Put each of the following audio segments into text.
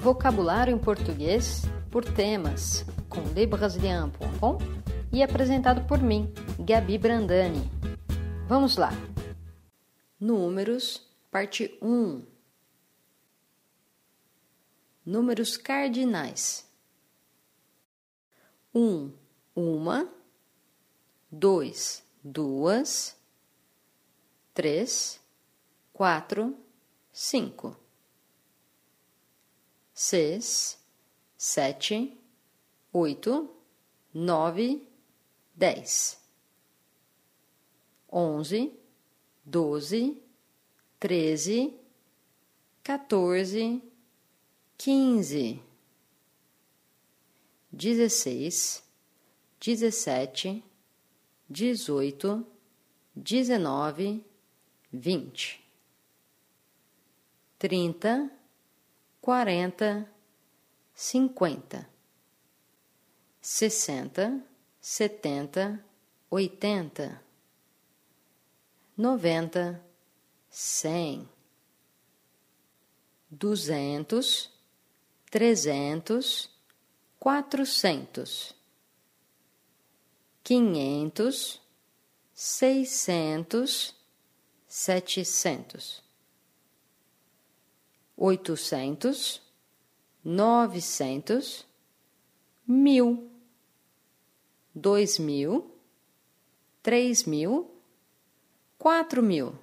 Vocabulário em português por temas com lebrasilian.com e apresentado por mim, Gabi Brandani. Vamos lá. Números, parte 1. Números cardinais. 1, uma, 2, duas, 3, 4, 5 seis, sete, oito, nove, dez, onze, doze, treze, quatorze, quinze, dezesseis, dezessete, dezoito, dezenove, vinte, trinta quarenta, cinquenta, sessenta, setenta, oitenta, noventa, cem, duzentos, trezentos, quatrocentos, quinhentos, seiscentos, setecentos oitocentos, novecentos, mil, dois mil, três mil, quatro mil.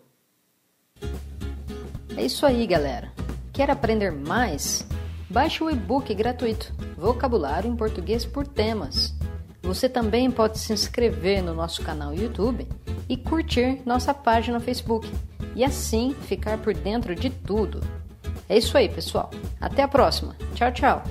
É isso aí, galera. Quer aprender mais? Baixe o e-book gratuito Vocabulário em Português por Temas. Você também pode se inscrever no nosso canal YouTube e curtir nossa página Facebook e assim ficar por dentro de tudo. É isso aí, pessoal. Até a próxima. Tchau, tchau.